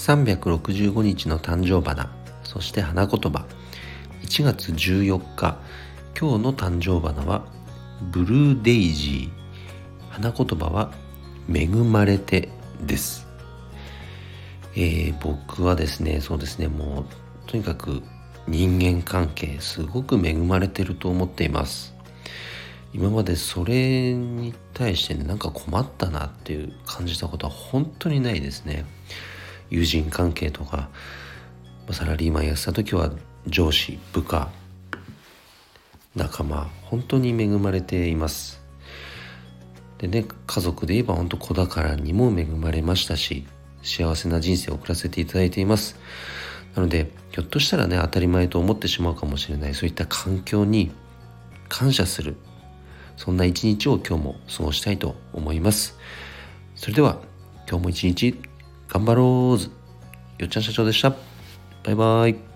365日の誕生花そして花言葉。1月14日今日の誕生花はブルーデイジー。花言葉は恵まれてです。えー、僕はですねそうですねもうとにかく人間関係すごく恵まれてると思っています。今までそれに対してねなんか困ったなっていう感じたことは本当にないですね。友人関係とかサラリーマンやってた時は上司部下仲間本当に恵まれています。でね家族で言えば本当子宝にも恵まれましたし幸せな人生を送らせていただいています。なのでひょっとしたらね当たり前と思ってしまうかもしれないそういった環境に感謝するそんな一日を今日も過ごしたいと思います。それでは今日も一日頑張ろうよっちゃん社長でした。バイバイ。